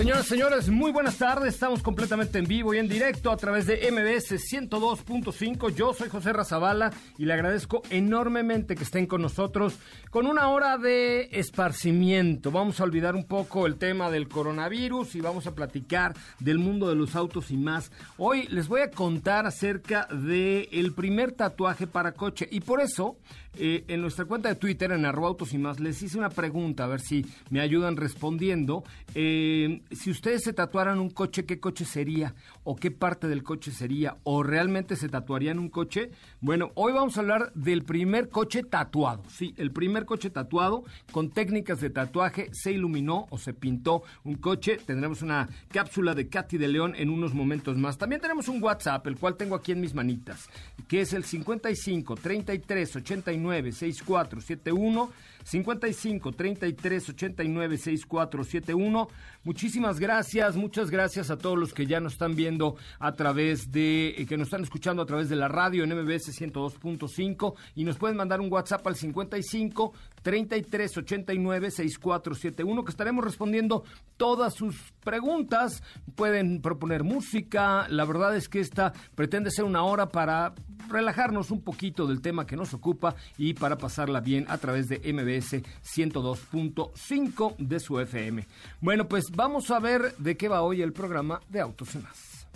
Señoras, señores, muy buenas tardes. Estamos completamente en vivo y en directo a través de MBS 102.5. Yo soy José Razabala y le agradezco enormemente que estén con nosotros con una hora de esparcimiento. Vamos a olvidar un poco el tema del coronavirus y vamos a platicar del mundo de los autos y más. Hoy les voy a contar acerca del el primer tatuaje para coche y por eso eh, en nuestra cuenta de Twitter, en arroba autos y más, les hice una pregunta, a ver si me ayudan respondiendo. Eh, si ustedes se tatuaran un coche, ¿qué coche sería? ¿O qué parte del coche sería? ¿O realmente se tatuarían un coche? Bueno, hoy vamos a hablar del primer coche tatuado. Sí, el primer coche tatuado con técnicas de tatuaje. Se iluminó o se pintó un coche. Tendremos una cápsula de Katy de León en unos momentos más. También tenemos un WhatsApp, el cual tengo aquí en mis manitas, que es el 55 33 89 6471 55 33 89 6471. Muchísimas gracias, muchas gracias a todos los que ya nos están viendo a través de, eh, que nos están escuchando a través de la radio en MBS 102.5 y nos pueden mandar un WhatsApp al 55 33 89 6471 que estaremos respondiendo todas sus preguntas. Pueden proponer música. La verdad es que esta pretende ser una hora para relajarnos un poquito del tema que nos ocupa y para pasarla bien a través de MBS 102.5 de su FM. Bueno, pues vamos a ver de qué va hoy el programa de Autos más.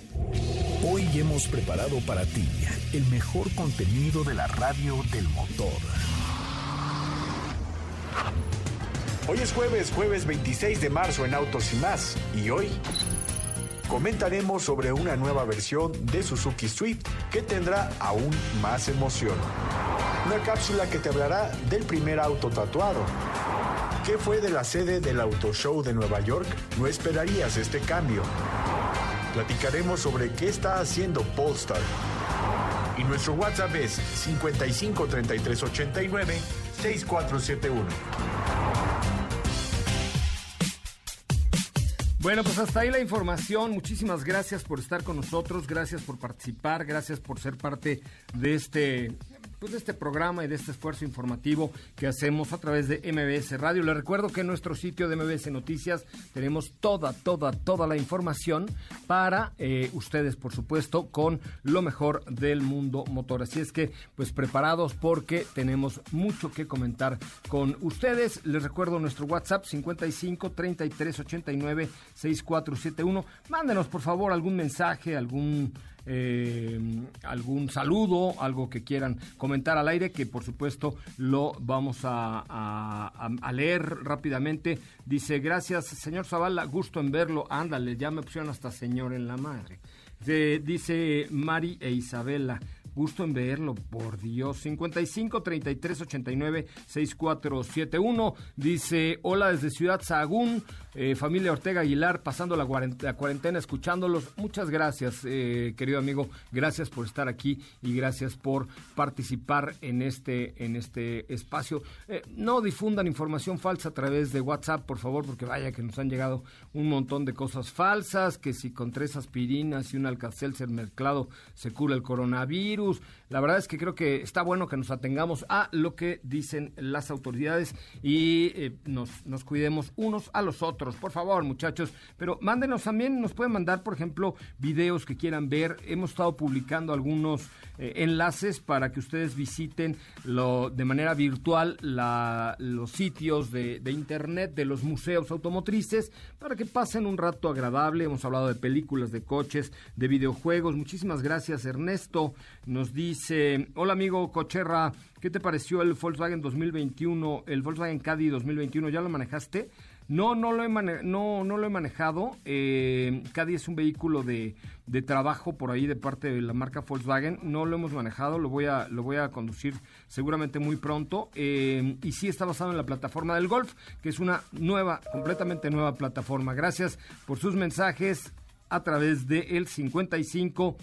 Hoy hemos preparado para ti el mejor contenido de la radio del motor. Hoy es jueves, jueves 26 de marzo en Autos y más. Y hoy comentaremos sobre una nueva versión de Suzuki Swift que tendrá aún más emoción. Una cápsula que te hablará del primer auto tatuado. ¿Qué fue de la sede del Auto Show de Nueva York? No esperarías este cambio. Platicaremos sobre qué está haciendo Polestar. Y nuestro WhatsApp es 55 33 89 6471. Bueno, pues hasta ahí la información. Muchísimas gracias por estar con nosotros, gracias por participar, gracias por ser parte de este pues, de este programa y de este esfuerzo informativo que hacemos a través de MBS Radio. Les recuerdo que en nuestro sitio de MBS Noticias tenemos toda, toda, toda la información para eh, ustedes, por supuesto, con lo mejor del mundo motor. Así es que, pues preparados porque tenemos mucho que comentar con ustedes. Les recuerdo nuestro WhatsApp 55 33 89 6471. Mándenos, por favor, algún mensaje, algún eh, algún saludo, algo que quieran comentar al aire, que por supuesto lo vamos a, leer rápidamente. Dice, gracias, señor Zavala, gusto en verlo. Ándale, ya me pusieron hasta señor en la madre. dice Mari e Isabela. Gusto en verlo, por Dios. 55 33 89 6471. Dice: Hola desde Ciudad Sagún, eh, familia Ortega Aguilar, pasando la cuarentena, escuchándolos. Muchas gracias, eh, querido amigo. Gracias por estar aquí y gracias por participar en este, en este espacio. Eh, no difundan información falsa a través de WhatsApp, por favor, porque vaya que nos han llegado un montón de cosas falsas, que si con tres aspirinas y un alcacelser mezclado se cura el coronavirus virus la verdad es que creo que está bueno que nos atengamos a lo que dicen las autoridades y eh, nos, nos cuidemos unos a los otros. Por favor, muchachos. Pero mándenos también, nos pueden mandar, por ejemplo, videos que quieran ver. Hemos estado publicando algunos eh, enlaces para que ustedes visiten lo, de manera virtual los sitios de, de internet de los museos automotrices para que pasen un rato agradable. Hemos hablado de películas, de coches, de videojuegos. Muchísimas gracias, Ernesto. Nos dice, hola amigo Cocherra, ¿qué te pareció el Volkswagen 2021, el Volkswagen Caddy 2021? ¿Ya lo manejaste? No, no lo he, no, no lo he manejado. Eh, Caddy es un vehículo de, de, trabajo por ahí de parte de la marca Volkswagen. No lo hemos manejado, lo voy a, conducir seguramente muy pronto. Eh, y sí está basado en la plataforma del Golf, que es una nueva, completamente nueva plataforma. Gracias por sus mensajes a través de el 55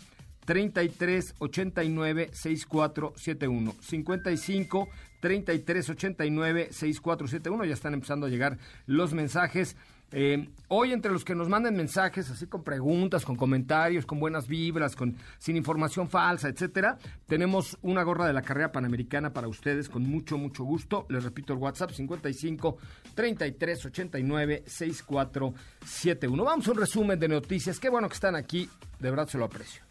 33 89 6471. 55 33 89 6471. Ya están empezando a llegar los mensajes. Eh, hoy entre los que nos manden mensajes, así con preguntas, con comentarios, con buenas vibras, con sin información falsa, etcétera, tenemos una gorra de la carrera panamericana para ustedes con mucho, mucho gusto. Les repito el WhatsApp 55 33 89 6471. Vamos a un resumen de noticias. Qué bueno que están aquí, de verdad se lo aprecio.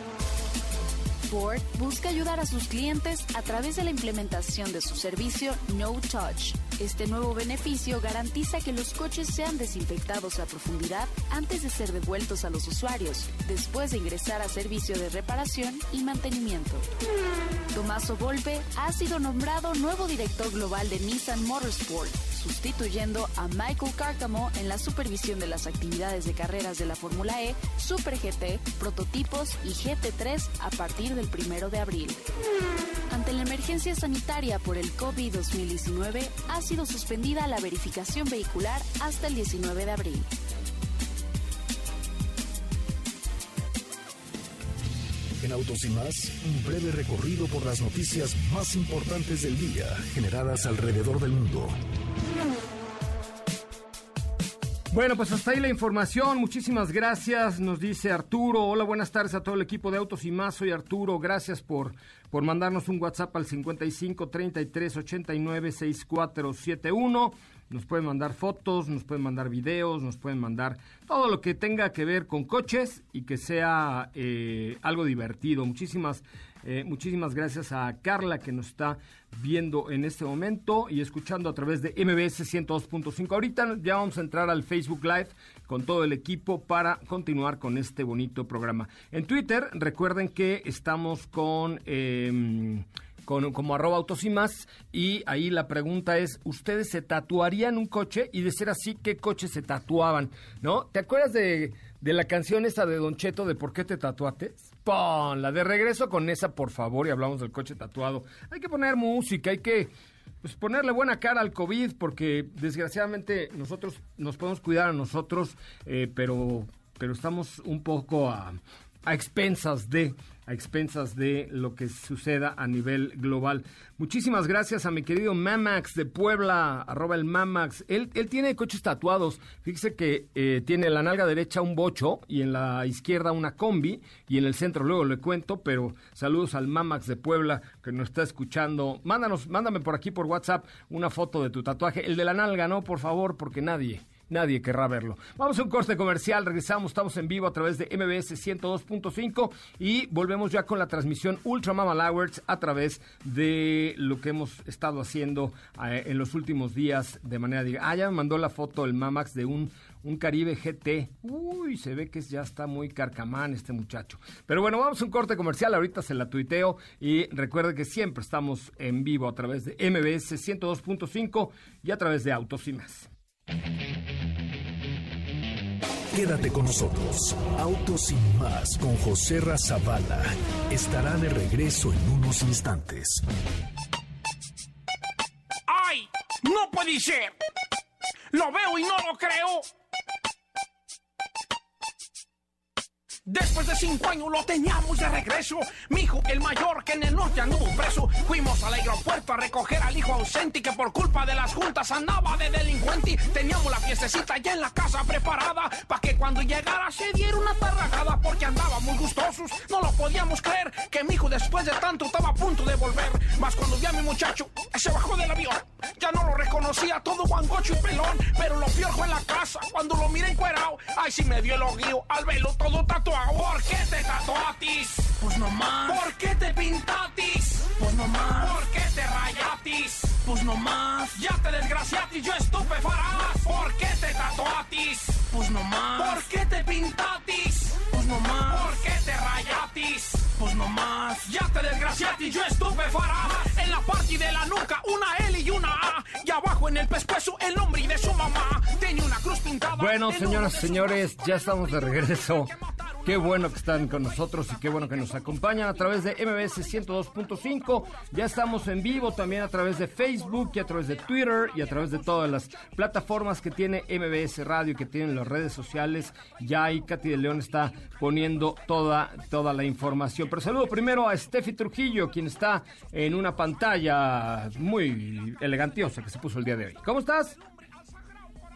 Ford busca ayudar a sus clientes a través de la implementación de su servicio No Touch. Este nuevo beneficio garantiza que los coches sean desinfectados a profundidad antes de ser devueltos a los usuarios, después de ingresar a servicio de reparación y mantenimiento. Tomaso Volpe ha sido nombrado nuevo director global de Nissan Motorsport sustituyendo a Michael Cárcamo en la supervisión de las actividades de carreras de la Fórmula E, Super GT, prototipos y GT3 a partir del primero de abril. Ante la emergencia sanitaria por el COVID-2019, ha sido suspendida la verificación vehicular hasta el 19 de abril. En Autos y más, un breve recorrido por las noticias más importantes del día generadas alrededor del mundo. Bueno, pues hasta ahí la información. Muchísimas gracias, nos dice Arturo. Hola, buenas tardes a todo el equipo de Autos y más. Soy Arturo. Gracias por, por mandarnos un WhatsApp al 55 33 89 6471. Nos pueden mandar fotos, nos pueden mandar videos, nos pueden mandar todo lo que tenga que ver con coches y que sea eh, algo divertido. Muchísimas eh, muchísimas gracias a Carla que nos está viendo en este momento y escuchando a través de MBS 102.5. Ahorita ya vamos a entrar al Facebook Live con todo el equipo para continuar con este bonito programa. En Twitter, recuerden que estamos con... Em, con, como arroba autos y más. Y ahí la pregunta es, ¿ustedes se tatuarían un coche? Y de ser así, ¿qué coche se tatuaban? ¿No? ¿Te acuerdas de, de la canción esa de Don Cheto de ¿Por qué te tatuaste? La de regreso con esa, por favor, y hablamos del coche tatuado. Hay que poner música, hay que pues, ponerle buena cara al COVID, porque desgraciadamente nosotros nos podemos cuidar a nosotros, eh, pero, pero estamos un poco a, a expensas de a expensas de lo que suceda a nivel global. Muchísimas gracias a mi querido Mamax de Puebla, arroba el Mamax. Él, él tiene coches tatuados. Fíjese que eh, tiene en la nalga derecha un bocho y en la izquierda una combi y en el centro luego le cuento, pero saludos al Mamax de Puebla que nos está escuchando. Mándanos, mándame por aquí por WhatsApp una foto de tu tatuaje. El de la nalga, no, por favor, porque nadie nadie querrá verlo. Vamos a un corte comercial, regresamos, estamos en vivo a través de MBS 102.5 y volvemos ya con la transmisión Ultra Mama a través de lo que hemos estado haciendo eh, en los últimos días de manera directa. Ah, ya me mandó la foto el Mamax de un un Caribe GT. Uy, se ve que ya está muy carcamán este muchacho. Pero bueno, vamos a un corte comercial. Ahorita se la tuiteo. Y recuerde que siempre estamos en vivo a través de MBS 102.5 y a través de Autos y más. Quédate con nosotros. Autos sin más con José Razabala estará de regreso en unos instantes. ¡Ay! ¡No puede ser! ¡Lo veo y no lo creo! Después de cinco años lo teníamos de regreso. Mi hijo, el mayor, que en el norte anduvo preso. Fuimos al aeropuerto a recoger al hijo ausente que por culpa de las juntas andaba de delincuente. Teníamos la fiestecita ya en la casa preparada para que cuando llegara se diera una tarragada porque andaba muy gustosos. No lo podíamos creer que mi hijo después de tanto estaba a punto de volver. Más cuando vi a mi muchacho, se bajó del avión. Ya no lo reconocía todo guangocho y pelón, pero lo peor en la casa cuando lo miré encuerado. Ay, si me dio el oguío al velo todo tatuado. ¿Por qué te tatuatis? Pues no más. ¿Por qué te pintatis? Pues no más. ¿Por qué te rayatis? Pues no más. Ya te desgraciatis, yo estupefarás. ¿Por qué te tatuatis? Pues no más. ¿Por qué te pintatis? Pues no más. ¿Por qué te rayatis? Pues no más. Ya te desgraciatis, yo estupefarás. En la parte de la nuca, una L y una A. Y abajo en el pescuezo, el nombre de su mamá. Tenía una cruz pintada. Bueno, señoras y señores, ya estamos de regreso. Qué bueno que están con nosotros y qué bueno que nos acompañan a través de MBS 102.5. Ya estamos en vivo también a través de Facebook y a través de Twitter y a través de todas las plataformas que tiene MBS Radio, que tienen las redes sociales. Ya ahí Katy de León está poniendo toda, toda la información. Pero saludo primero a Steffi Trujillo, quien está en una pantalla muy elegantiosa que se puso el día de hoy. ¿Cómo estás?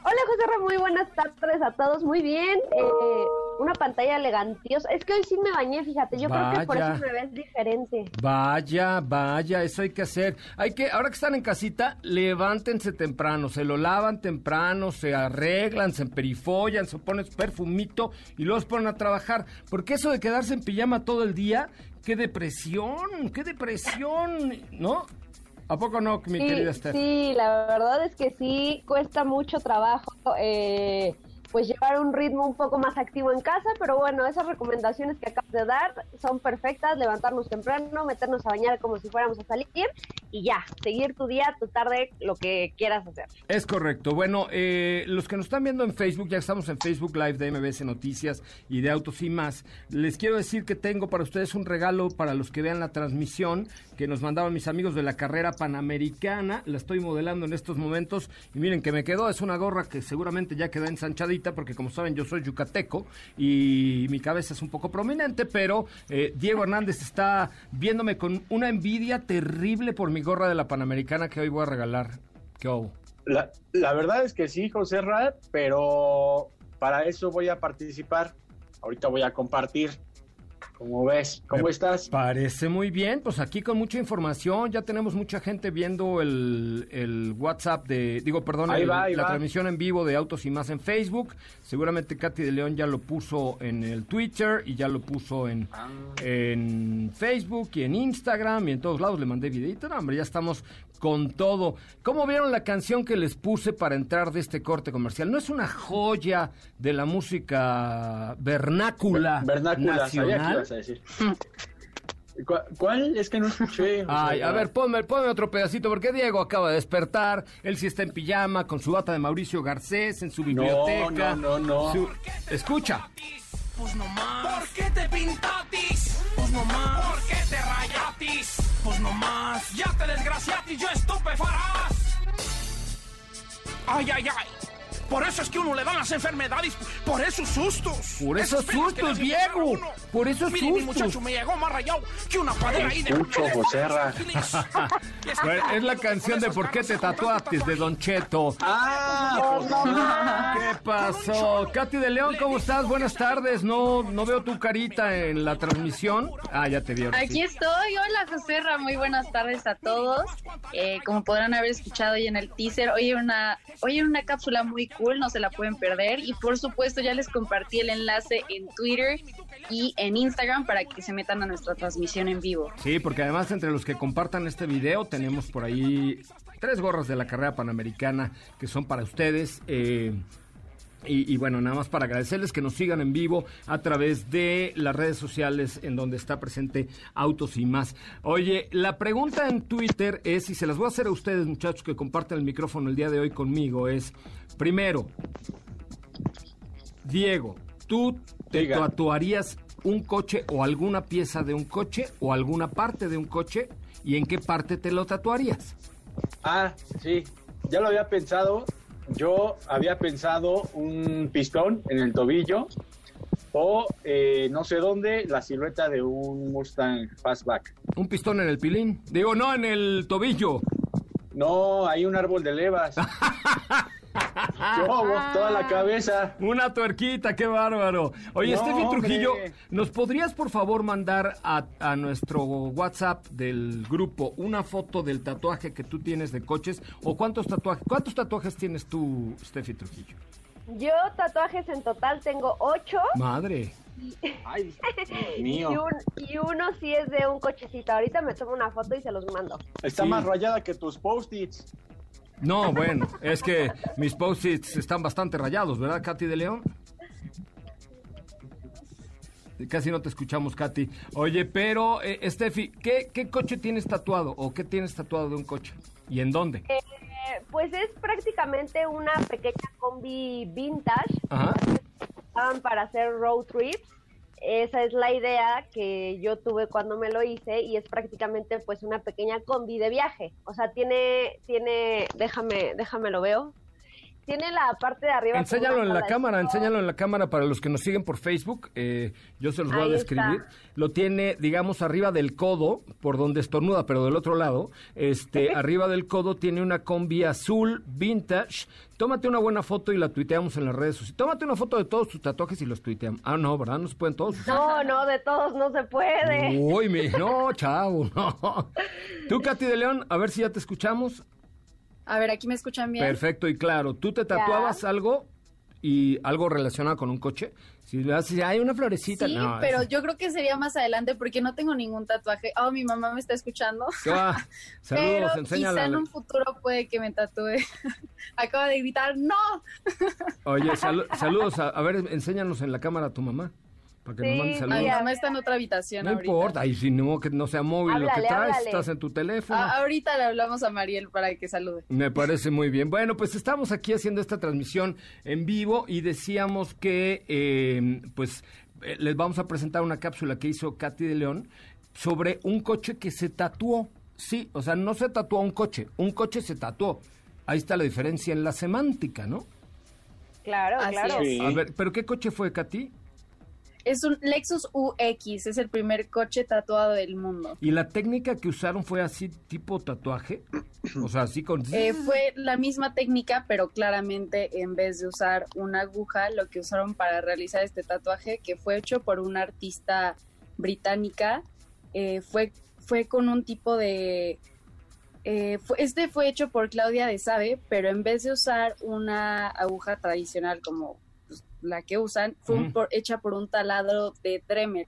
Hola José muy buenas tardes a todos, muy bien. Eh, una pantalla elegantiosa. Es que hoy sí me bañé, fíjate, yo creo que por eso me ves diferente. Vaya, vaya, eso hay que hacer. Hay que, ahora que están en casita, levántense temprano, se lo lavan temprano, se arreglan, se perifollan, se ponen perfumito y luego se ponen a trabajar. Porque eso de quedarse en pijama todo el día, qué depresión, qué depresión, ¿no? ¿A poco no, mi sí, querida Steph? Sí, la verdad es que sí, cuesta mucho trabajo. Eh, pues llevar un ritmo un poco más activo en casa, pero bueno, esas recomendaciones que acabas de dar son perfectas, levantarnos temprano, meternos a bañar como si fuéramos a salir y ya, seguir tu día, tu tarde, lo que quieras hacer. Es correcto. Bueno, eh, los que nos están viendo en Facebook, ya estamos en Facebook Live de MBS Noticias y de Autos y más, les quiero decir que tengo para ustedes un regalo para los que vean la transmisión que nos mandaban mis amigos de la carrera panamericana, la estoy modelando en estos momentos y miren que me quedó, es una gorra que seguramente ya queda ensanchadita porque como saben yo soy yucateco y mi cabeza es un poco prominente, pero eh, Diego Hernández está viéndome con una envidia terrible por mi gorra de la Panamericana que hoy voy a regalar. ¿Qué hago? La, la verdad es que sí, José Rad, pero para eso voy a participar. Ahorita voy a compartir. ¿Cómo ves? ¿Cómo Me estás? Parece muy bien, pues aquí con mucha información, ya tenemos mucha gente viendo el, el WhatsApp de, digo, perdón, Ahí el- va, ahí la va. transmisión en vivo de Autos y Más en Facebook. Seguramente Katy de León ya lo puso en el Twitter y ya lo puso en, Ah. en Facebook y en Instagram y en todos lados le mandé videito. No, hombre, ya estamos con todo. ¿Cómo vieron la canción que les puse para entrar de este corte comercial? ¿No es una joya de la música vernácula, Vernácula, sabía que nacional? Ibas a decir. ¿Cuál? Es que no escuché. Ay, a ver, ponme, ponme otro pedacito, porque Diego acaba de despertar, él sí está en pijama, con su bata de Mauricio Garcés, en su biblioteca. no, no, no. Su- Escucha. Pues no más. ¿Por qué te pintatis? Pues no más. ¿Por qué te rayatis? Pues no más. Ya te desgraciatis, yo estupefarás. Ay, ay, ay. Por eso es que uno le dan las enfermedades, por esos sustos. Por esos sustos, uno. Por esos Mire, mi sustos. muchacho me llegó más rayado que una padera ahí de... Escucho, José Ra. Bueno, es la canción de ¿Por qué te tatuates? de Don Cheto. Ah. ¿Qué pasó? Katy de León, ¿cómo estás? Buenas tardes. No, no veo tu carita en la transmisión. Ah, ya te vi. ahora sí. Aquí estoy, hola José Ra, muy buenas tardes a todos. Eh, como podrán haber escuchado hoy en el teaser, hoy hay una, hoy hay una cápsula muy cool, no se la pueden perder. Y por supuesto ya les compartí el enlace en Twitter y en Instagram para que se metan a nuestra transmisión en vivo. Sí, porque además entre los que compartan este video tenemos por ahí tres gorras de la carrera panamericana que son para ustedes. Eh, Y, y, bueno, nada más para agradecerles que nos sigan en vivo a través de las redes sociales en donde está presente Autos y más. Oye, la pregunta en Twitter es, y se las voy a hacer a ustedes muchachos que comparten el micrófono el día de hoy conmigo, es, primero, Diego, ¿tú te Diga. tatuarías un coche o alguna pieza de un coche o alguna parte de un coche? ¿Y en qué parte te lo tatuarías? Ah, sí, ya lo había pensado. Yo había pensado un pistón en el tobillo o eh, no sé dónde la silueta de un Mustang Fastback. Un pistón en el pilín. Digo, no en el tobillo. No, hay un árbol de levas. Yo, toda la cabeza. Una tuerquita, qué bárbaro. Oye, No, Steffi hombre. Trujillo, ¿nos podrías por favor mandar a, a nuestro WhatsApp del grupo una foto del tatuaje que tú tienes de coches? ¿O cuántos tatuajes, cuántos tatuajes tienes tú, Steffi Trujillo? Yo tatuajes en total tengo ocho Madre. Ay, Dios y, un- y uno sí es de un cochecito. Ahorita me tomo una foto y se los mando. Está Sí. más rayada que tus post-its. No, bueno, es que mis post-its están bastante rayados, ¿verdad, Katy de León? Casi no te escuchamos, Katy. Oye, pero, eh, Steffi, ¿qué, ¿qué coche tienes tatuado o qué tienes tatuado de un coche? ¿Y en dónde? Eh, pues es prácticamente una pequeña combi vintage Ajá. para hacer road trips. Esa es la idea que yo tuve cuando me lo hice y es prácticamente pues una pequeña combi de viaje. O sea, tiene, tiene, déjame, déjame lo veo. Tiene la parte de arriba. Enséñalo en la de cámara, enséñalo en la cámara para los que nos siguen por Facebook. eh, yo se los voy a describir. está. Lo tiene, digamos, arriba del codo, por donde estornuda, pero del otro lado. Este, arriba del codo tiene una combi azul vintage. Tómate una buena foto y la tuiteamos en las redes sociales. Tómate una foto de todos tus tatuajes y los tuiteamos. Ah, no, ¿verdad? No se pueden todos. No, no, de todos no se puede. Uy, mi, no, chavo, no. Tú, Katy de León, a ver si ya te escuchamos. A ver, aquí me escuchan bien. Perfecto y claro. ¿Tú te tatuabas algo y algo relacionado con un coche? Si le haces, hay una florecita. Sí, no, pero yo creo que sería más adelante porque no tengo ningún tatuaje. Oh, mi mamá me está escuchando. ¿Qué va? Saludos, pero enséñala. quizá en un futuro puede que me tatúe. Acaba de gritar, ¡no! Oye, salu- saludos. A, a ver, enséñanos en la cámara a tu mamá. Para que nos Sí, mande saludos. mira. mamá está en otra habitación No ahorita. importa, y si no, que no sea móvil lo que traes, háblale. estás en tu teléfono. Ah, ahorita le hablamos a Mariel para que salude. Me parece muy bien. Bueno, pues estamos aquí haciendo esta transmisión en vivo y decíamos que eh, pues eh, les vamos a presentar una cápsula que hizo Katy de León sobre un coche que se tatuó. Sí, o sea, no se tatuó un coche, un coche se tatuó. Ahí está la diferencia en la semántica, ¿no? Claro, Así claro. Sí. A ver, ¿pero qué coche fue, Katy? Es un Lexus UX, es el primer coche tatuado del mundo. ¿Y la técnica que usaron fue así tipo tatuaje? O sea, así con... Eh, fue la misma técnica, pero claramente en vez de usar una aguja, lo que usaron para realizar este tatuaje, que fue hecho por una artista británica, eh, fue, fue con un tipo de... eh, fue- este fue hecho por Claudia de Sabe, pero en vez de usar una aguja tradicional como la que usan, fue por- hecha por un taladro de Dremel.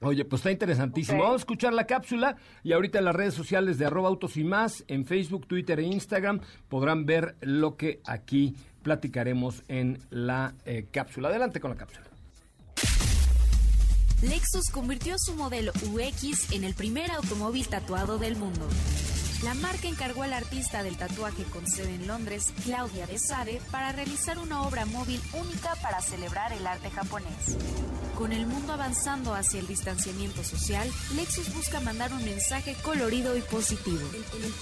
Oye, pues está interesantísimo. Vamos a escuchar la cápsula y ahorita en las redes sociales de arroba autos y más, en Facebook, Twitter e Instagram, podrán ver lo que aquí platicaremos en la eh, cápsula. Adelante con la cápsula. Lexus convirtió su modelo UX en el primer automóvil tatuado del mundo. La marca encargó al artista del tatuaje con sede en Londres, Claudia de Sade, para realizar una obra móvil única para celebrar el arte japonés. Con el mundo avanzando hacia el distanciamiento social, Lexus busca mandar un mensaje colorido y positivo.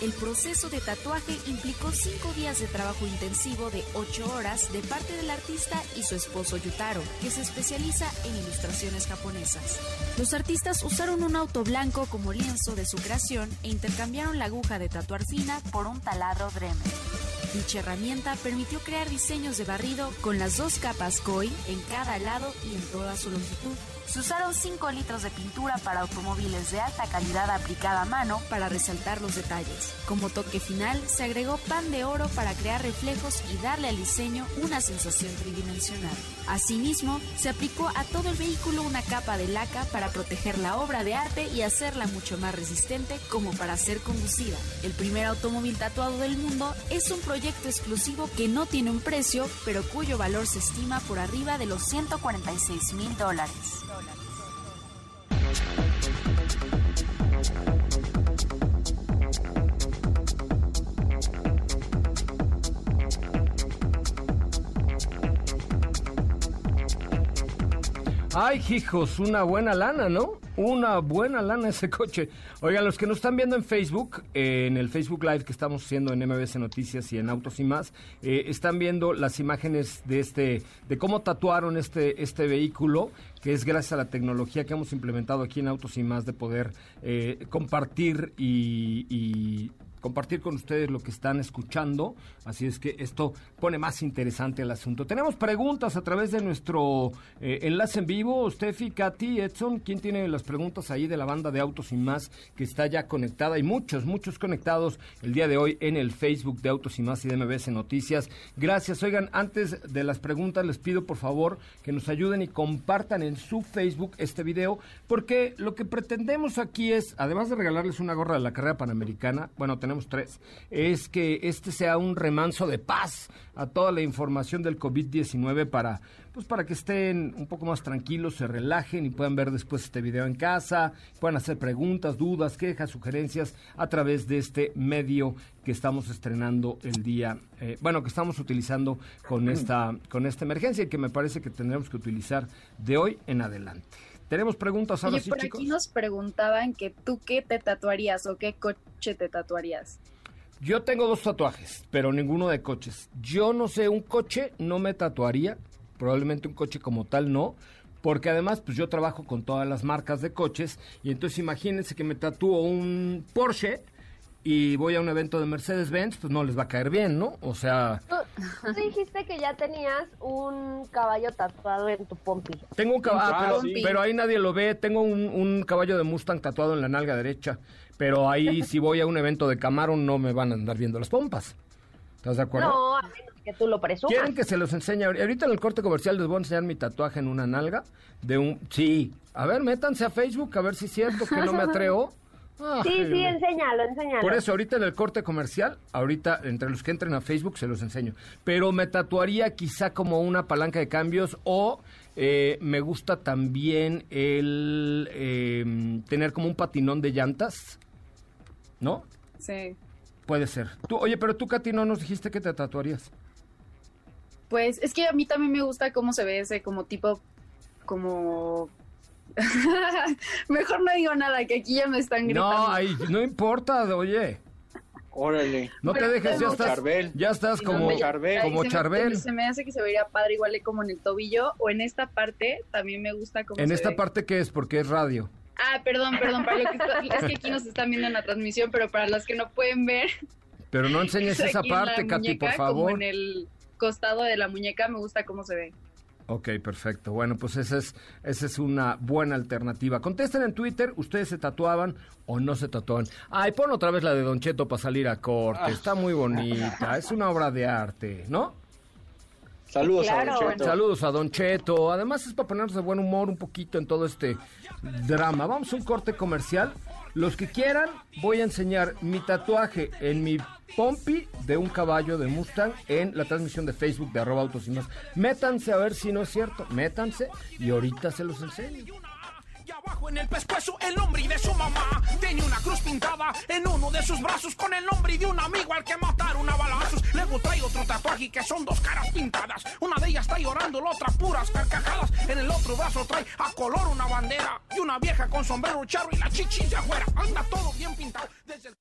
El, proceso de tatuaje implicó cinco días de trabajo intensivo de ocho horas de parte del artista y su esposo Yutaro, que se especializa en ilustraciones japonesas. Los artistas usaron un auto blanco como lienzo de su creación e intercambiaron la aguja de tatuar fina por un taladro Dremel. Dicha herramienta permitió crear diseños de barrido con las dos capas KOI en cada lado y en toda su longitud. Se usaron 5 litros de pintura para automóviles de alta calidad aplicada a mano para resaltar los detalles. Como toque final, se agregó pan de oro para crear reflejos y darle al diseño una sensación tridimensional. Asimismo, se aplicó a todo el vehículo una capa de laca para proteger la obra de arte y hacerla mucho más resistente como para ser conducida. El primer automóvil tatuado del mundo es un proyecto exclusivo que no tiene un precio, pero cuyo valor se estima por arriba de los 146 mil dólares. Ay, hijos, una buena lana, ¿no? Una buena lana ese coche. Oigan, los que nos están viendo en Facebook, eh, en el Facebook Live que estamos haciendo en MBS Noticias y en Autos y más, eh, están viendo las imágenes de este, de cómo tatuaron este, este vehículo, que es gracias a la tecnología que hemos implementado aquí en Autos y más de poder eh, compartir y compartir con ustedes lo que están escuchando. Así es que esto pone más interesante el asunto. Tenemos preguntas a través de nuestro eh, enlace en vivo. Steffi, Katy, Edson, ¿quién tiene las preguntas ahí de la banda de Autos y Más que está ya conectada? Y muchos, muchos conectados el día de hoy en el Facebook de Autos y Más y de MBS Noticias. Gracias. Oigan, antes de las preguntas les pido por favor que nos ayuden y compartan en su Facebook este video porque lo que pretendemos aquí es, además de regalarles una gorra de la carrera panamericana, bueno, tenemos tres, es que este sea un remanso de paz a toda la información del COVID-19 para, pues para que estén un poco más tranquilos, se relajen y puedan ver después este video en casa, puedan hacer preguntas, dudas, quejas, sugerencias a través de este medio que estamos estrenando el día, eh, bueno, que estamos utilizando con esta, con esta emergencia y que me parece que tendremos que utilizar de hoy en adelante. Tenemos preguntas ahora Oye, sí, por chicos. aquí nos preguntaban que tú qué te tatuarías o qué coche te tatuarías. Yo tengo dos tatuajes, pero ninguno de coches. Yo no sé, un coche no me tatuaría, probablemente un coche como tal no, porque además pues yo trabajo con todas las marcas de coches y entonces imagínense que me tatúo un Porsche y voy a un evento de Mercedes-Benz, pues no les va a caer bien, ¿no? O sea, Tú, tú dijiste que ya tenías un caballo tatuado en tu pompi. tengo un caballo, Ah, pero, sí. pero ahí nadie lo ve, tengo un, un caballo de Mustang tatuado en la nalga derecha, pero ahí si voy a un evento de Camaro no me van a andar viendo las pompas. ¿Estás de acuerdo? No, a menos que tú lo presumas. ¿Quieren que se los enseñe? Ahorita en el corte comercial les voy a enseñar mi tatuaje en una nalga de un... Sí. A ver, métanse a Facebook a ver si es cierto que no me atrevo. Ah, Sí, sí, me- enséñalo, enséñalo. Por eso, ahorita en el corte comercial, ahorita entre los que entren a Facebook se los enseño. Pero me tatuaría quizá como una palanca de cambios o eh, me gusta también el eh, tener como un patinón de llantas, ¿no? Sí. Puede ser. Tú, oye, pero tú, Katy, no nos dijiste que te tatuarías. Pues es que a mí también me gusta cómo se ve ese como tipo, como... Mejor no digo nada, que aquí ya me están gritando. No, ay, no importa, oye. Órale. No te dejes, ya como estás, ya estás no, como, Charbel. como se me- Charbel. Se me hace que se vería padre igual como en el tobillo o en esta parte también me gusta como En se esta ve. parte que es, porque es radio. Ah, perdón, perdón, para lo que está- es que aquí nos están viendo en la transmisión, pero para los que no pueden ver, Pero no enseñes esa parte, Katy, muñeca, por Como favor. en el costado de la muñeca me gusta cómo se ve. Ok, perfecto. Bueno, pues esa es, esa es una buena alternativa. Contesten en Twitter, ¿ustedes se tatuaban o no se tatuaban? Ay, pon otra vez la de Don Cheto para salir a corte. Está muy bonita, es una obra de arte, ¿no? Saludos Claro, a Don Cheto. Saludos a Don Cheto. Además es para ponernos de buen humor un poquito en todo este drama. Vamos a un corte comercial. Los que quieran, voy a enseñar mi tatuaje en mi pompi de un caballo de Mustang en la transmisión de Facebook de arroba autos y más. Métanse a ver si no es cierto. Métanse y ahorita se los enseño. Abajo en el pescuezo el nombre de su mamá. Tenía una cruz pintada en uno de sus brazos con el nombre de un amigo al que mataron a balazos. Luego trae otro tatuaje que son dos caras pintadas. Una de ellas está llorando, la otra puras carcajadas. En el otro brazo trae a color una bandera y una vieja con sombrero charro y la chichis de afuera. Anda todo bien pintado desde el...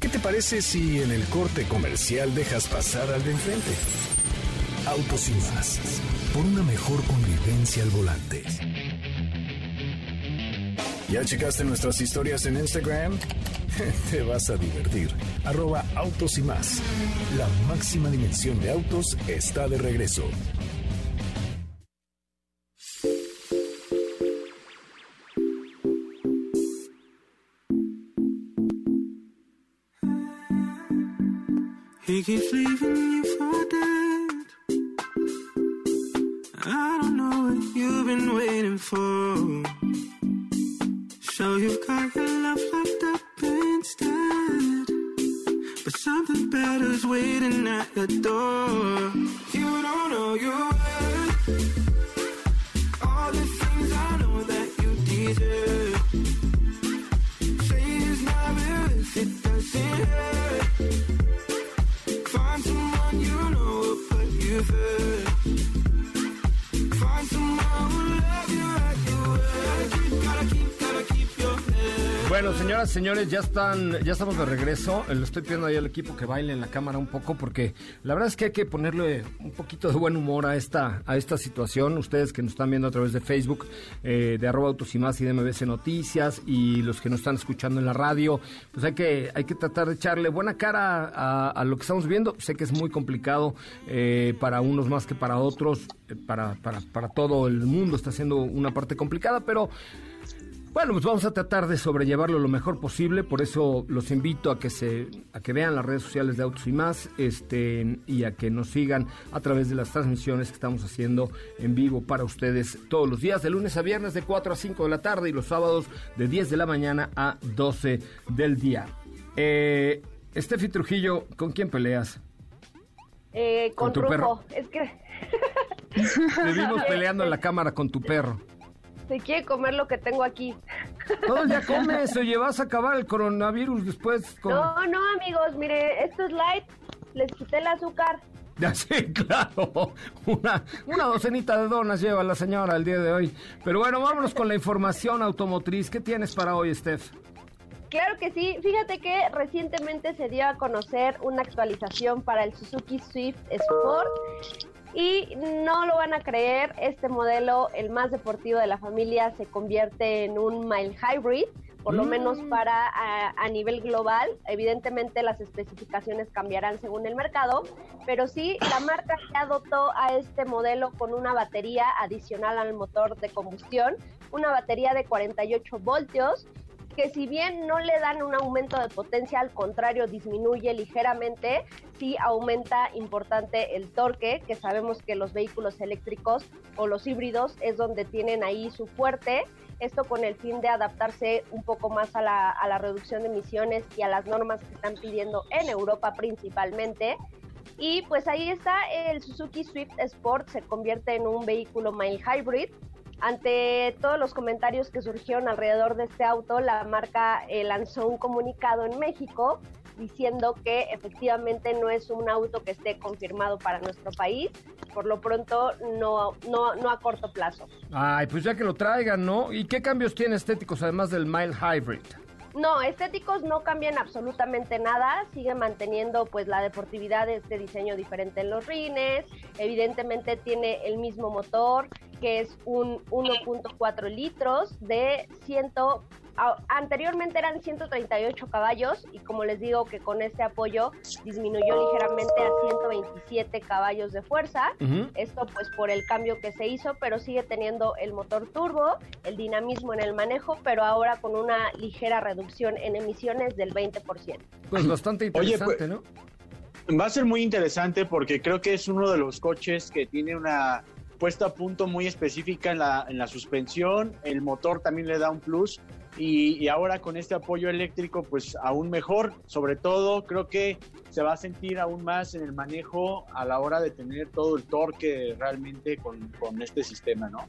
¿Qué te parece si en el corte comercial dejas pasar al de enfrente? Autos y más. Por una mejor convivencia al volante. ¿Ya checaste nuestras historias en Instagram? Te vas a divertir. Arroba autos y más. La máxima dimensión de autos está de regreso. He keeps leaving you for dead. You've been waiting for. So you've got your love locked up instead. knocking at your door. You don't know you worth all the things I know that you deserve. Say it's not real if it doesn't hurt. Find someone you know will put you first. Bueno, señoras, señores, ya están, ya estamos de regreso. Le estoy pidiendo ahí al equipo que baile en la cámara un poco porque la verdad es que hay que ponerle un poquito de buen humor a esta, a esta situación. Ustedes que nos están viendo a través de Facebook, eh, de arroba autos y más y de MBC Noticias y los que nos están escuchando en la radio, pues hay que, hay que tratar de echarle buena cara a, lo que estamos viendo. Sé que es muy complicado eh, para unos más que para otros, eh, para, para, para todo el mundo está siendo una parte complicada, pero bueno, pues vamos a tratar de sobrellevarlo lo mejor posible, por eso los invito a que se a que vean las redes sociales de Autos y más, este y a que nos sigan a través de las transmisiones que estamos haciendo en vivo para ustedes todos los días de lunes a viernes de 4 a 5 de la tarde y los sábados de 10 de la mañana a 12 del día. Eh, Estefi Trujillo, ¿con quién peleas? Eh, ¿Con con, tu Rufo. perro? Es que Te vimos peleando en la cámara con tu perro. Se quiere comer lo que tengo aquí. Todo el día comes, oye, vas a acabar el coronavirus después con... No, no, amigos, mire, esto es light. Les quité el azúcar. Ya sí, claro. Una, una docenita de donas lleva la señora el día de hoy. Pero bueno, vámonos con la información automotriz. ¿Qué tienes para hoy, Steph? Claro que sí. Fíjate que recientemente se dio a conocer una actualización para el Suzuki Swift Sport. Y no lo van a creer, este modelo, el más deportivo de la familia, se convierte en un mild hybrid, por lo Mm. menos para a, a nivel global. Evidentemente las especificaciones cambiarán según el mercado, pero sí, la marca ya dotó a este modelo con una batería adicional al motor de combustión, una batería de 48 voltios, que si bien no le dan un aumento de potencia, al contrario, disminuye ligeramente, sí aumenta importante el torque, que sabemos que los vehículos eléctricos o los híbridos es donde tienen ahí su fuerte. Esto con el fin de adaptarse un poco más a la, a la reducción de emisiones y a las normas que están pidiendo en Europa principalmente. Y pues ahí está, el Suzuki Swift Sport se convierte en un vehículo mild hybrid. Ante todos los comentarios que surgieron alrededor de este auto, la marca eh, lanzó un comunicado en México diciendo que efectivamente no es un auto que esté confirmado para nuestro país, por lo pronto no, no, no a corto plazo. Ay, pues ya que lo traigan, ¿no? ¿Y qué cambios tiene estéticos además del mild hybrid? No, estéticos no cambian absolutamente nada, sigue manteniendo pues la deportividad de este diseño diferente en los rines, evidentemente tiene el mismo motor que es un 1.4 litros de 100, a- anteriormente eran 138 caballos y como les digo que con este apoyo disminuyó ligeramente a 127 caballos de fuerza, esto pues por el cambio que se hizo, pero sigue teniendo el motor turbo, el dinamismo en el manejo, pero ahora con una ligera reducción en emisiones del 20%. Pues bastante Oye, interesante, pues- ¿no? Va a ser muy interesante porque creo que es uno de los coches que tiene una puesta a punto muy específica en la, en la suspensión, el motor también le da un plus y, ahora con este apoyo eléctrico pues aún mejor, sobre todo creo que se va a sentir aún más en el manejo a la hora de tener todo el torque realmente con, con este sistema, ¿no?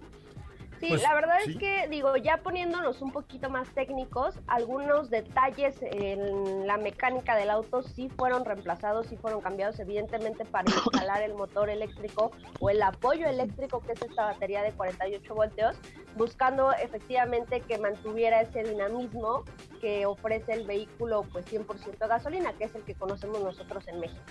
Sí, Pues, la verdad sí. es que, digo, ya poniéndonos un poquito más técnicos, algunos detalles en la mecánica del auto sí fueron reemplazados, sí fueron cambiados, evidentemente para instalar el motor eléctrico o el apoyo eléctrico, que es esta batería de 48 voltios, buscando efectivamente que mantuviera ese dinamismo que ofrece el vehículo pues 100% gasolina, que es el que conocemos nosotros en México.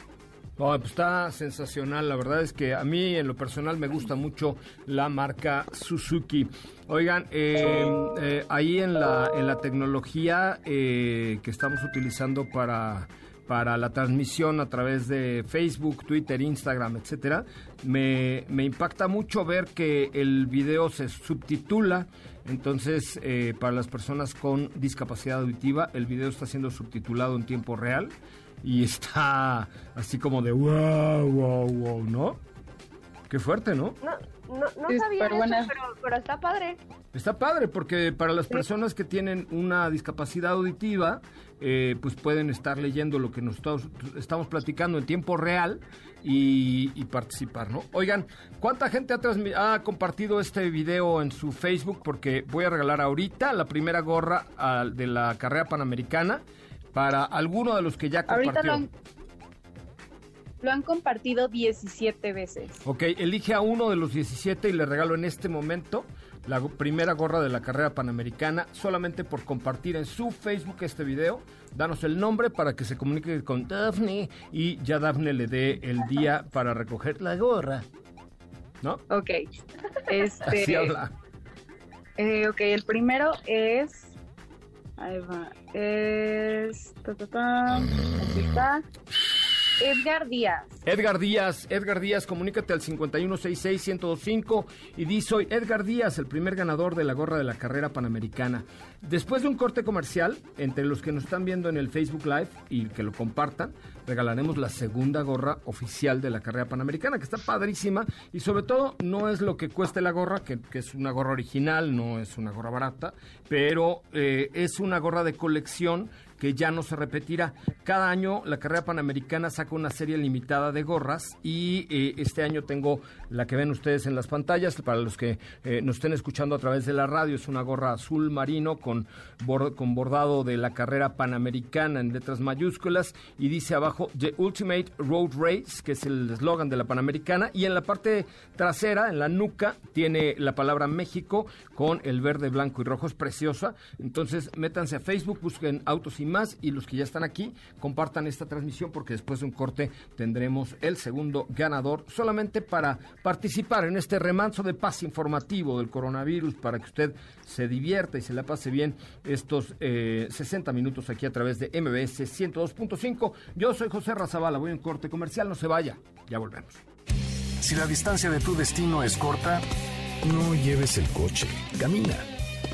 Pues está sensacional. La verdad es que a mí, en lo personal, me gusta mucho la marca Suzuki. Oigan, eh, eh, ahí en la, tecnología eh, que estamos utilizando para, para la transmisión a través de Facebook, Twitter, Instagram, etcétera, me, impacta mucho ver que el video se subtitula. Entonces, para las personas con discapacidad auditiva, el video está siendo subtitulado en tiempo real y está así como de wow, wow, wow, ¿no? Qué fuerte, ¿no? No, No, no Sí, sabía eso, buena. pero, pero está padre. Está padre porque para las personas que tienen una discapacidad auditiva, eh, pues pueden estar leyendo lo que nos estamos, estamos platicando en tiempo real y, y participar, ¿no? Oigan, ¿cuánta gente ha, compartido este video en su Facebook? Porque voy a regalar ahorita la primera gorra de la carrera panamericana para alguno de los que ya compartió. Lo han, lo han compartido 17 veces. Ok, elige a uno de los 17 y le regalo en este momento la primera gorra de la carrera panamericana solamente por compartir en su Facebook este video. Danos el nombre para que se comunique con Daphne y ya Daphne le dé el día para recoger la gorra. ¿No? Ok. Este, Así habla. eh, ok, el primero es. Ahí va. Es. ta, ta, ta, aquí está. Edgar Díaz. Edgar Díaz, Edgar Díaz, comunícate al 5166-1025 y di soy Edgar Díaz, el primer ganador de la gorra de la carrera panamericana. Después de un corte comercial, entre los que nos están viendo en el Facebook Live y que lo compartan, regalaremos la segunda gorra oficial de la carrera panamericana, que está padrísima y sobre todo no es lo que cueste la gorra, que, es una gorra original, no es una gorra barata, pero eh, es una gorra de colección que ya no se repetirá. Cada año la carrera panamericana saca una serie limitada de gorras y eh, este año tengo la que ven ustedes en las pantallas, para los que eh, nos estén escuchando a través de la radio, es una gorra azul marino con, bor- con bordado de la carrera panamericana en letras mayúsculas y dice abajo The Ultimate Road Race, que es el eslogan de la panamericana, y en la parte trasera, en la nuca, tiene la palabra México con el verde, blanco y rojo, es preciosa. Entonces métanse a Facebook, busquen Autos y más y los que ya están aquí compartan esta transmisión porque después de un corte tendremos el segundo ganador solamente para participar en este remanso de paz informativo del coronavirus para que usted se divierta y se la pase bien estos eh, 60 minutos aquí a través de MBS 102.5. Yo soy José Razabala, voy a un corte comercial, no se vaya, ya volvemos. Si la distancia de tu destino es corta, no lleves el coche, camina.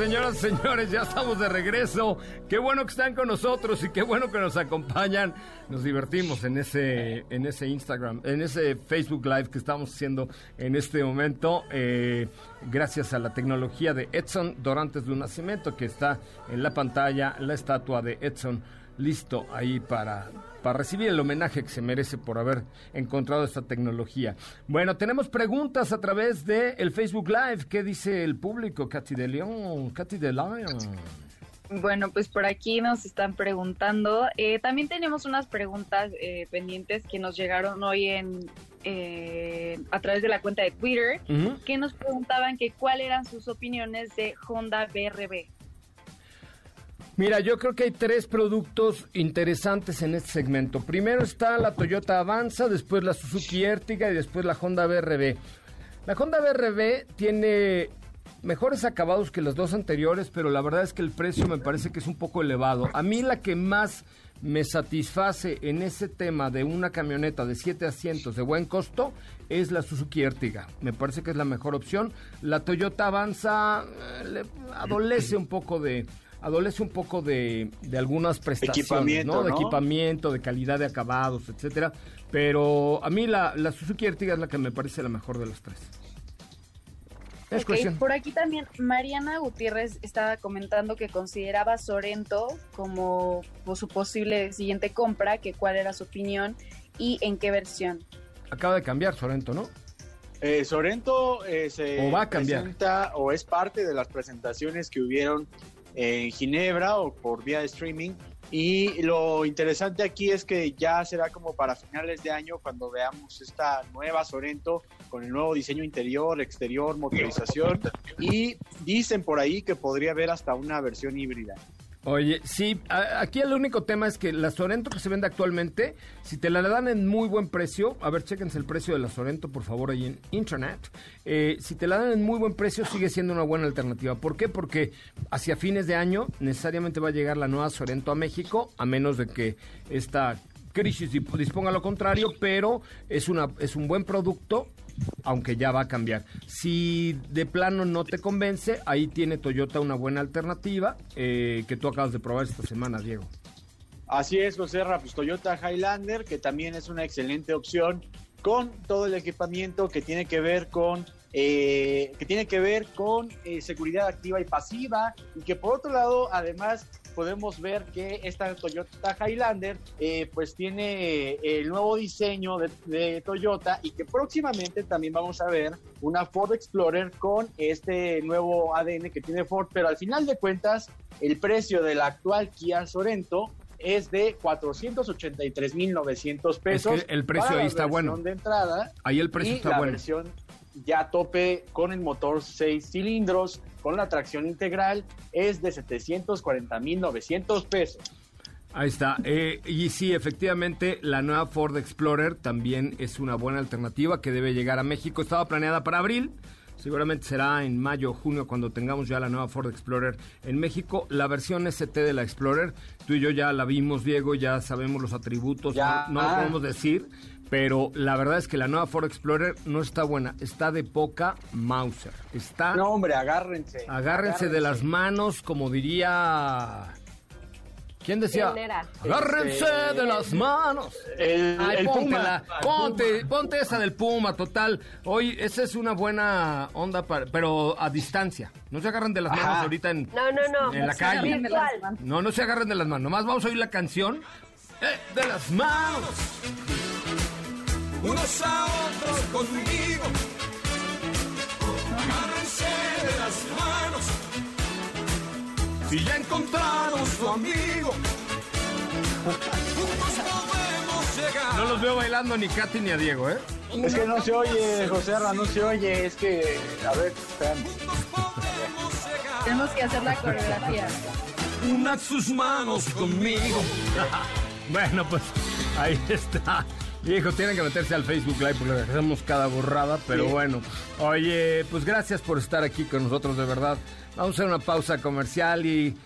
Señoras y señores, ya estamos de regreso. Qué bueno que están con nosotros y qué bueno que nos acompañan. Nos divertimos en ese, en ese Instagram, en ese Facebook Live que estamos haciendo en este momento. eh, gracias a la tecnología de Edson Dorantes de un Nacimiento, que está en la pantalla, la estatua de Edson, listo ahí para, para recibir el homenaje que se merece por haber encontrado esta tecnología. Bueno, tenemos preguntas a través de el Facebook Live. ¿Qué dice el público? Katy de León, Katy de León. Bueno, pues por aquí nos están preguntando. Eh, también tenemos unas preguntas eh, pendientes que nos llegaron hoy en eh, a través de la cuenta de Twitter, Ujú. que nos preguntaban que cuáles eran sus opiniones de Honda BRB. Mira, yo creo que hay tres productos interesantes en este segmento. Primero está la Toyota Avanza, después la Suzuki Ertiga y después la Honda BRB. La Honda BRB tiene mejores acabados que las dos anteriores, pero la verdad es que el precio me parece que es un poco elevado. A mí la que más me satisface en ese tema de una camioneta de siete asientos de buen costo es la Suzuki Ertiga. Me parece que es la mejor opción. La Toyota Avanza eh, le adolece un poco de adolece un poco de, de algunas prestaciones, Equipamiento, ¿no? De ¿no? equipamiento, de calidad de acabados, etcétera. Pero a mí la, la Suzuki Ertiga es la que me parece la mejor de las tres. Es Ok, cuestión. Por aquí también Mariana Gutiérrez estaba comentando que consideraba Sorento como pues, su posible siguiente compra, que cuál era su opinión y en qué versión. Acaba de cambiar Sorento, ¿no? Eh, Sorento eh, se O va a cambiar. presenta o es parte de las presentaciones que hubieron en Ginebra o por vía de streaming. Y lo interesante aquí es que ya será como para finales de año cuando veamos esta nueva Sorento con el nuevo diseño interior, exterior, motorización. Y dicen por ahí que podría haber hasta una versión híbrida. Oye, sí, a- aquí el único tema es que la Sorento que se vende actualmente, si te la dan en muy buen precio, a ver, chéquense el precio de la Sorento, por favor, ahí en internet. Eh, si te la dan en muy buen precio, sigue siendo una buena alternativa. ¿Por qué? Porque hacia fines de año necesariamente va a llegar la nueva Sorento a México, a menos de que esta crisis disponga lo contrario, pero es, una, es un buen producto aunque ya va a cambiar. Si de plano no te convence, ahí tiene Toyota una buena alternativa eh, que tú acabas de probar esta semana, Diego. Así es, José Ra, pues Toyota Highlander, que también es una excelente opción con todo el equipamiento que tiene que ver con eh, que tiene que ver con eh, seguridad activa y pasiva y que por otro lado además podemos ver que esta Toyota Highlander eh, pues tiene eh, el nuevo diseño de, de Toyota y que próximamente también vamos a ver una Ford Explorer con este nuevo ADN que tiene Ford, pero al final de cuentas el precio del actual Kia Sorento es de 483.900 pesos. Es que el precio ahí la está bueno. de entrada Ahí el precio y está la bueno. versión ya a tope con el motor 6 cilindros, con la tracción integral, es de 740.900 pesos. Ahí está. Eh, y sí, efectivamente, la nueva Ford Explorer también es una buena alternativa que debe llegar a México. Estaba planeada para abril. Seguramente será en mayo o junio cuando tengamos ya la nueva Ford Explorer en México. La versión ST de la Explorer, tú y yo ya la vimos, Diego, ya sabemos los atributos, Ya. no, no lo podemos decir, pero la verdad es que la nueva Ford Explorer no está buena, está de poca Mauser. Está, No, hombre, agárrense. agárrense de las manos, como diría... ¿Quién decía? Agárrense Este, de las manos. El, Ay, el póntela, Puma. ponte, ponte esa del Puma, total. Hoy, esa es una buena onda, para, pero a distancia. No se agarren de las manos Ajá. ahorita en, No, no, no. en la calle. agarren de las manos. No, no se agarren de las manos. Nomás vamos a oír la canción eh, de las manos. Unos a otros conmigo. Agárrense de las manos. Si ya encontraron su amigo, juntos podemos llegar. No los veo bailando ni Katy ni a Diego, ¿eh? Es que no se oye, José Ra, no se oye. Es que, a ver, espérame. Tenemos que hacer la coreografía. Una sus manos conmigo. Bueno, pues ahí está. Viejo, tienen que meterse al Facebook Live porque hacemos cada burrada, pero Sí. bueno. Oye, pues gracias por estar aquí con nosotros, de verdad. Vamos a hacer una pausa comercial y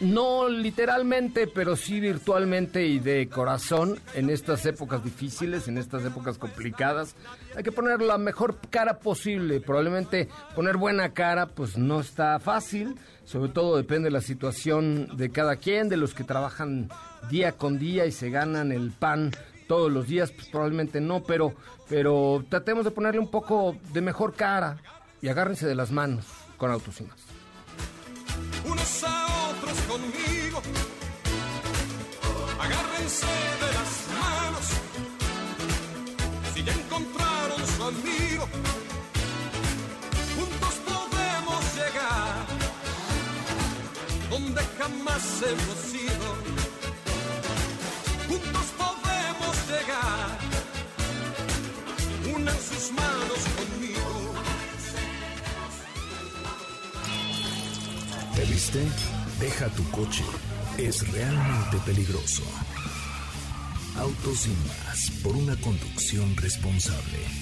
no literalmente, pero sí virtualmente y de corazón en estas épocas difíciles, en estas épocas complicadas. Hay que poner la mejor cara posible. Probablemente poner buena cara, pues no está fácil. Sobre todo depende de la situación de cada quien, de los que trabajan día con día y se ganan el pan todos los días, pues probablemente no, pero, pero tratemos de ponerle un poco de mejor cara y agárrense de las manos con Autos y Más. unos a otros conmigo. Agárrense de las manos. Si ya encontraron su amigo, juntos podemos llegar donde jamás hemos ido. Juntos Sus manos conmigo. ¿Te viste? Deja tu coche. Es realmente peligroso. Autos y más por una conducción responsable.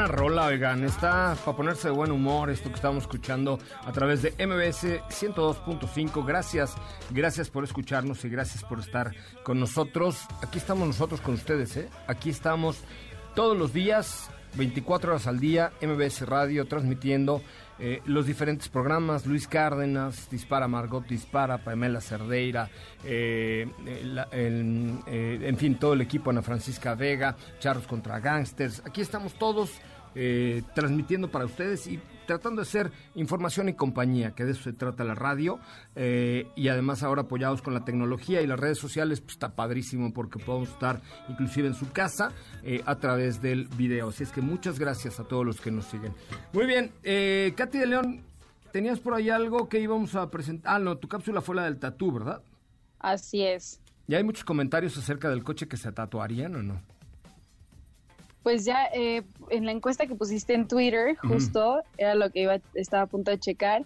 Buena rola, oigan. Está para ponerse de buen humor esto que estamos escuchando a través de MBS 102.5. Gracias, gracias por escucharnos y gracias por estar con nosotros. Aquí estamos nosotros con ustedes, ¿eh? Aquí estamos todos los días, 24 horas al día, MBS Radio, transmitiendo eh, los diferentes programas. Luis Cárdenas, Dispara Margot, Dispara, Pamela Cerdeira, eh, en fin, todo el equipo, Ana Francisca Vega, Charros contra Gangsters. Aquí estamos todos eh, transmitiendo para ustedes y tratando de hacer información y compañía, que de eso se trata la radio, eh, y además ahora apoyados con la tecnología y las redes sociales, pues está padrísimo porque podemos estar inclusive en su casa eh, a través del video. Así es que muchas gracias a todos los que nos siguen. Muy bien, eh, Katy de León, tenías por ahí algo que íbamos a presentar. Ah, no, tu cápsula fue la del tatú, ¿verdad? Así es. Ya hay muchos comentarios acerca del coche que se tatuarían o no. Pues ya eh, en la encuesta que pusiste en Twitter, justo era lo que iba, estaba a punto de checar,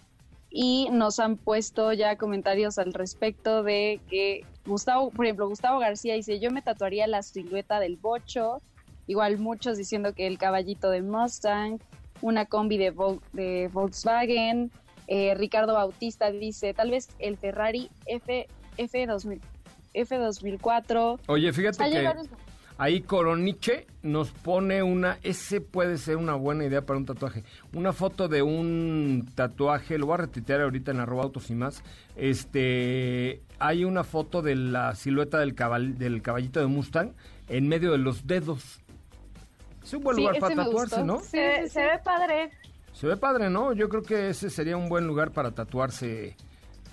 y nos han puesto ya comentarios al respecto de que Gustavo, por ejemplo, Gustavo García dice, yo me tatuaría la silueta del bocho, igual muchos diciendo que el caballito de Mustang, una combi de, Vol- de Volkswagen, eh, Ricardo Bautista dice, tal vez el Ferrari F, F2000, F2004. Oye, fíjate que varios- ahí Coroniche nos pone una, ese puede ser una buena idea para un tatuaje. Una foto de un tatuaje, lo voy a retuitear ahorita en arroba autos y más. Este, hay una foto de la silueta del, cabal- del caballito de Mustang en medio de los dedos. Es un buen Sí, lugar para tatuarse. ¿no? Sí, Se, sí, sí. se ve padre. Se ve padre, ¿no? Yo creo que ese sería un buen lugar para tatuarse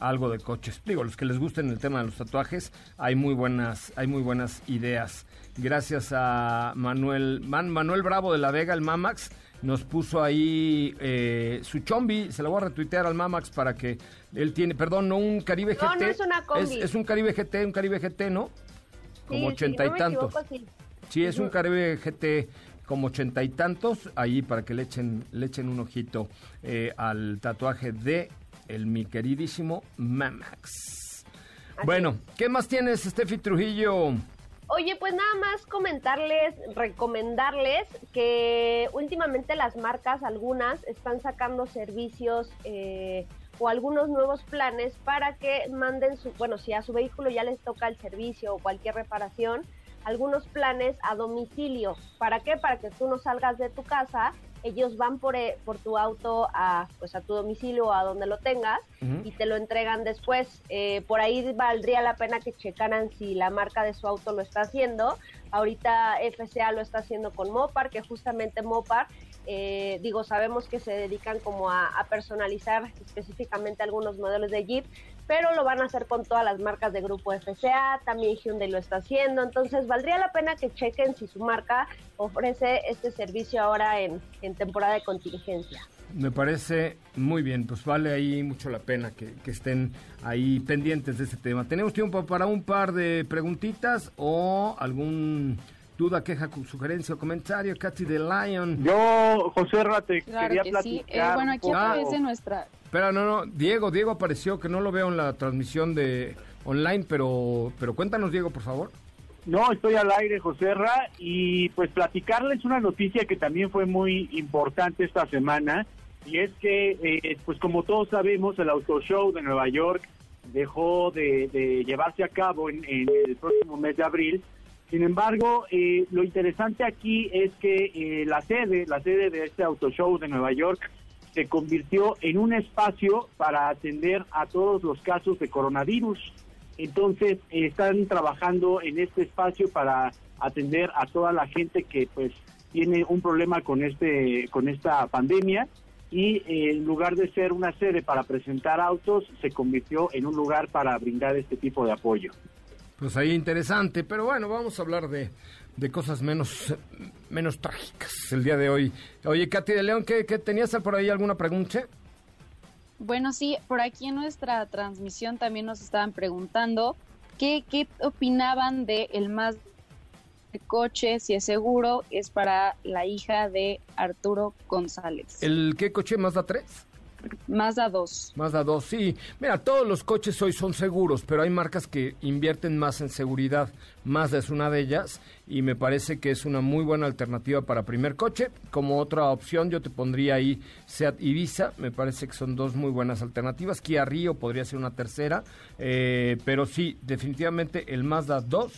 algo de coches. Digo, los que les gusten el tema de los tatuajes, hay muy buenas, hay muy buenas ideas. Gracias a Manuel, Man- Manuel Bravo de la Vega, el Mamax, nos puso ahí eh, su chombi, se lo voy a retuitear al Mamax para que él tiene, perdón, no un Caribe GT. No, no es una combi. Es, es un Caribe GT, un Caribe GT, ¿no? Como Sí, ochenta si y no tantos. Sí, es un Caribe GT como ochenta y tantos, ahí para que le echen, le echen un ojito eh, al tatuaje de el mi queridísimo Mamax. Bueno, ¿qué más tienes, Steffi Trujillo? Oye, pues nada más comentarles, recomendarles que últimamente las marcas, algunas, están sacando servicios eh, o algunos nuevos planes para que manden su, bueno, si a su vehículo ya les toca el servicio o cualquier reparación, algunos planes a domicilio. ¿Para qué? Para que tú no salgas de tu casa, ellos van por, eh, por tu auto a, pues a tu domicilio o a donde lo tengas y te lo entregan después. Eh, por ahí valdría la pena que checaran si la marca de su auto lo está haciendo. Ahorita FCA lo está haciendo con Mopar, que justamente Mopar, eh, digo, sabemos que se dedican como a, a personalizar específicamente algunos modelos de Jeep, pero lo van a hacer con todas las marcas de grupo FCA, también Hyundai lo está haciendo, entonces valdría la pena que chequen si su marca ofrece este servicio ahora en, en temporada de contingencia. Me parece muy bien, pues vale ahí mucho la pena que, que estén ahí pendientes de este tema. ¿Tenemos tiempo para un par de preguntitas o algún duda, queja, sugerencia o comentario? Katy de Lion. Yo, José Rate, Claro quería que sí. Eh, platicar. bueno, un aquí aparece nuestra... Espera, no, no, Diego, Diego apareció, que no lo veo en la transmisión de online, pero, pero cuéntanos, Diego, por favor. No, estoy al aire, José Ra, y pues platicarles una noticia que también fue muy importante esta semana, y es que, eh, pues como todos sabemos, el Auto Show de Nueva York dejó de, llevarse a cabo en, en el próximo mes de abril. Sin embargo, eh, lo interesante aquí es que eh, la sede, la sede de este Auto Show de Nueva York, se convirtió en un espacio para atender a todos los casos de coronavirus. Entonces, están trabajando en este espacio para atender a toda la gente que pues tiene un problema con este con esta pandemia y eh, en lugar de ser una sede para presentar autos, se convirtió en un lugar para brindar este tipo de apoyo. Pues ahí interesante, pero bueno, vamos a hablar de, de cosas menos, menos trágicas el día de hoy. Oye, Katy de León, ¿qué, qué tenías por ahí alguna pregunta? Bueno, sí, por aquí en nuestra transmisión también nos estaban preguntando qué, qué opinaban de el más de coche, si es seguro, es para la hija de Arturo González. ¿El qué coche Mazda 3? Mazda 2. Mazda 2, sí. Mira, todos los coches hoy son seguros, pero hay marcas que invierten más en seguridad. Mazda es una de ellas y me parece que es una muy buena alternativa para primer coche. Como otra opción yo te pondría ahí Seat Ibiza, me parece que son dos muy buenas alternativas. Kia Rio podría ser una tercera, eh, pero sí, definitivamente el Mazda 2,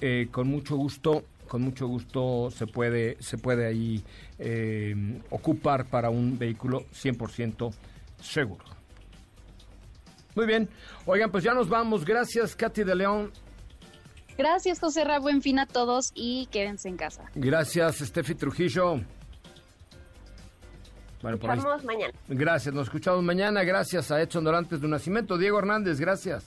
eh, con mucho gusto con mucho gusto se puede, se puede ahí eh, ocupar para un vehículo 100% seguro. Muy bien. Oigan, pues ya nos vamos. Gracias, Katy de León. Gracias, José Ra. Buen fin a todos y quédense en casa. Gracias, Steffi Trujillo. Bueno, por ahí- mañana. Gracias, nos escuchamos mañana. Gracias a Edson Dorantes de Nacimiento. Diego Hernández, gracias.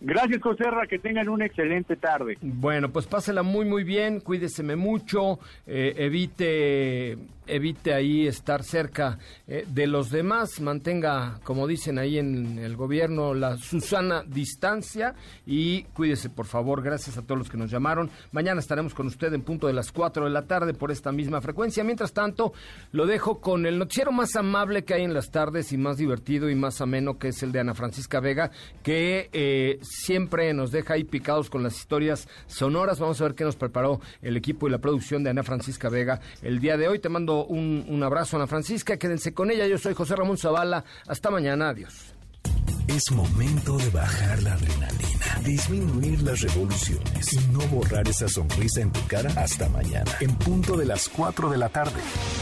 Gracias, José Ra, que tengan una excelente tarde. Bueno, pues pásela muy, muy bien, cuídeseme mucho, eh, evite, evite ahí estar cerca eh, de los demás, mantenga, como dicen ahí en el gobierno, la Susana distancia y cuídese, por favor. Gracias a todos los que nos llamaron. Mañana estaremos con usted en punto de las 4 de la tarde por esta misma frecuencia. Mientras tanto, lo dejo con el noticiero más amable que hay en las tardes y más divertido y más ameno, que es el de Ana Francisca Vega, que eh, siempre nos deja ahí picados con las historias sonoras. Vamos a ver qué nos preparó el equipo y la producción de Ana Francisca Vega el día de hoy. Te mando un, un abrazo, Ana Francisca. Quédense con ella. Yo soy José Ramón Zavala. Hasta mañana. Adiós. Es momento de bajar la adrenalina, disminuir las revoluciones y no borrar esa sonrisa en tu cara hasta mañana, en punto de las 4 de la tarde,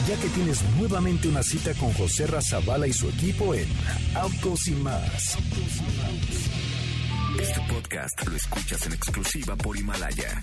ya que tienes nuevamente una cita con José Razabala y su equipo en Autos y más. Este podcast lo escuchas en exclusiva por Himalaya.